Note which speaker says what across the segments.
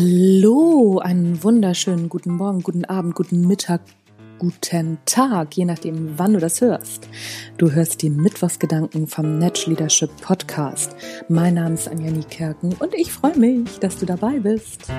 Speaker 1: Hallo, einen wunderschönen guten Morgen, guten Abend, guten Mittag, guten Tag, je nachdem, wann du das hörst. Du hörst die Mittwochsgedanken vom Natural Leadership Podcast. Mein Name ist Anja Niekerken und ich freue mich, dass du dabei bist.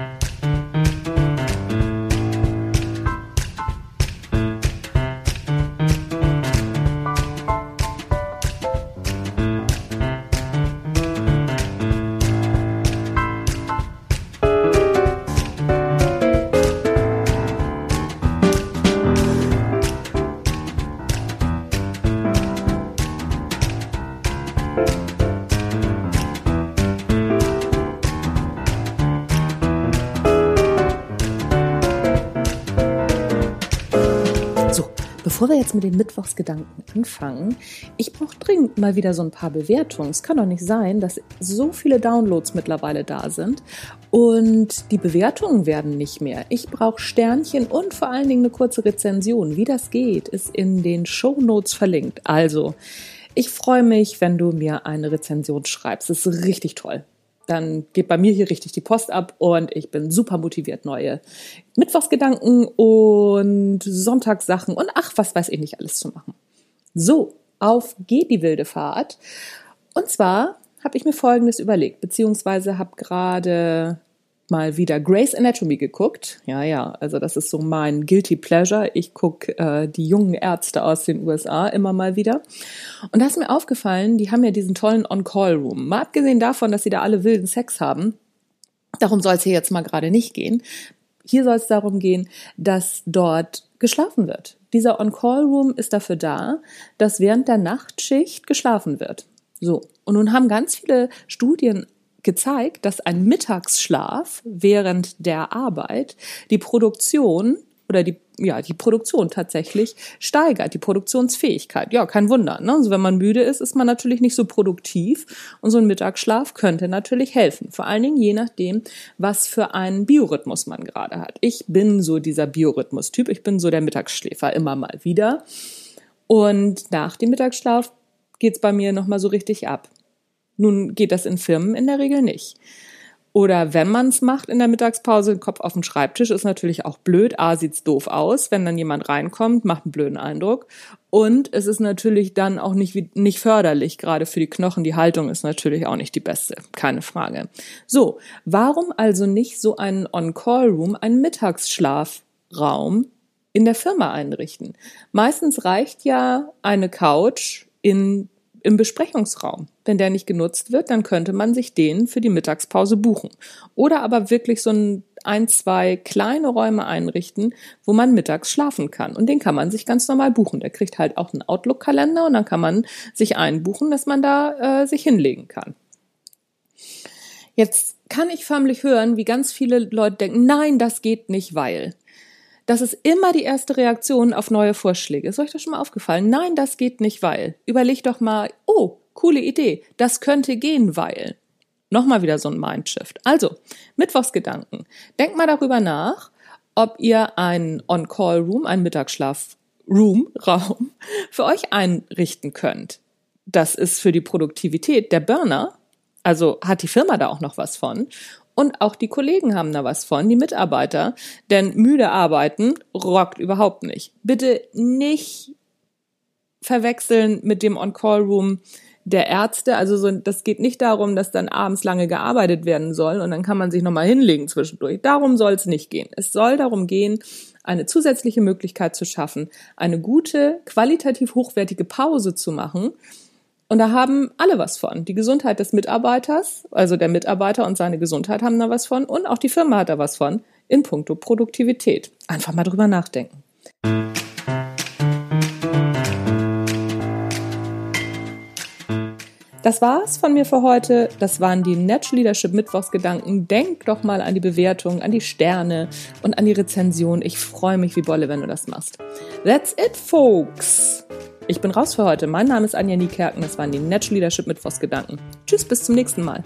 Speaker 1: Bevor wir jetzt mit den Mittwochsgedanken anfangen, ich brauche dringend mal wieder so ein paar Bewertungen. Es kann doch nicht sein, dass so viele Downloads mittlerweile da sind und die Bewertungen werden nicht mehr. Ich brauche Sternchen und vor allen Dingen eine kurze Rezension. Wie das geht, ist in den Show Notes verlinkt. Also, ich freue mich, wenn du mir eine Rezension schreibst. Das ist richtig toll dann geht bei mir hier richtig die Post ab und ich bin super motiviert, neue Mittwochsgedanken und Sonntagssachen und ach, was weiß ich nicht alles zu machen. So, auf geht die wilde Fahrt. Und zwar habe ich mir Folgendes überlegt, beziehungsweise habe gerade mal wieder Grey's Anatomy geguckt. Ja, ja, also das ist so mein Guilty Pleasure. Ich gucke äh, die jungen Ärzte aus den USA immer mal wieder. Und da ist mir aufgefallen, die haben ja diesen tollen On-Call-Room. Mal abgesehen davon, dass sie da alle wilden Sex haben. Darum soll es hier jetzt mal gerade nicht gehen. Hier soll es darum gehen, dass dort geschlafen wird. Dieser On-Call-Room ist dafür da, dass während der Nachtschicht geschlafen wird. So. Und nun haben ganz viele Studien gezeigt, dass ein Mittagsschlaf während der Arbeit die Produktion oder die, ja, die Produktion tatsächlich steigert, die Produktionsfähigkeit. Ja, kein Wunder. Ne? Also wenn man müde ist, ist man natürlich nicht so produktiv und so ein Mittagsschlaf könnte natürlich helfen. Vor allen Dingen je nachdem, was für einen Biorhythmus man gerade hat. Ich bin so dieser Biorhythmus-Typ. Ich bin so der Mittagsschläfer immer mal wieder. Und nach dem Mittagsschlaf geht's bei mir nochmal so richtig ab. Nun geht das in Firmen in der Regel nicht. Oder wenn man es macht in der Mittagspause, den Kopf auf dem Schreibtisch, ist natürlich auch blöd. A, sieht's doof aus, wenn dann jemand reinkommt, macht einen blöden Eindruck. Und es ist natürlich dann auch nicht, nicht förderlich, gerade für die Knochen. Die Haltung ist natürlich auch nicht die beste, keine Frage. So, warum also nicht so einen On-Call-Room, einen Mittagsschlafraum in der Firma einrichten? Meistens reicht ja eine Couch in im Besprechungsraum. Wenn der nicht genutzt wird, dann könnte man sich den für die Mittagspause buchen. Oder aber wirklich so ein, ein, zwei kleine Räume einrichten, wo man mittags schlafen kann. Und den kann man sich ganz normal buchen. Der kriegt halt auch einen Outlook-Kalender und dann kann man sich einbuchen, dass man da äh, sich hinlegen kann. Jetzt kann ich förmlich hören, wie ganz viele Leute denken, nein, das geht nicht, weil. Das ist immer die erste Reaktion auf neue Vorschläge. Ist euch das schon mal aufgefallen? Nein, das geht nicht, weil. Überlegt doch mal, oh, coole Idee, das könnte gehen, weil. Nochmal wieder so ein Mindshift. Also, Mittwochsgedanken. Denkt mal darüber nach, ob ihr einen On-Call-Room, einen Mittagsschlaf-Room, Raum, für euch einrichten könnt. Das ist für die Produktivität der Burner. Also hat die Firma da auch noch was von. Und auch die Kollegen haben da was von, die Mitarbeiter. Denn müde arbeiten rockt überhaupt nicht. Bitte nicht verwechseln mit dem On-Call-Room der Ärzte. Also so, das geht nicht darum, dass dann abends lange gearbeitet werden soll und dann kann man sich nochmal hinlegen zwischendurch. Darum soll es nicht gehen. Es soll darum gehen, eine zusätzliche Möglichkeit zu schaffen, eine gute, qualitativ hochwertige Pause zu machen, und da haben alle was von. Die Gesundheit des Mitarbeiters, also der Mitarbeiter und seine Gesundheit haben da was von und auch die Firma hat da was von in puncto Produktivität. Einfach mal drüber nachdenken. Das war's von mir für heute. Das waren die Natural Leadership Mittwochsgedanken. Denk doch mal an die Bewertung, an die Sterne und an die Rezension. Ich freue mich wie Bolle, wenn du das machst. That's it, folks. Ich bin raus für heute. Mein Name ist Anja Niekerken. Das waren die Natural Leadership Mittwochsgedanken. Tschüss, bis zum nächsten Mal.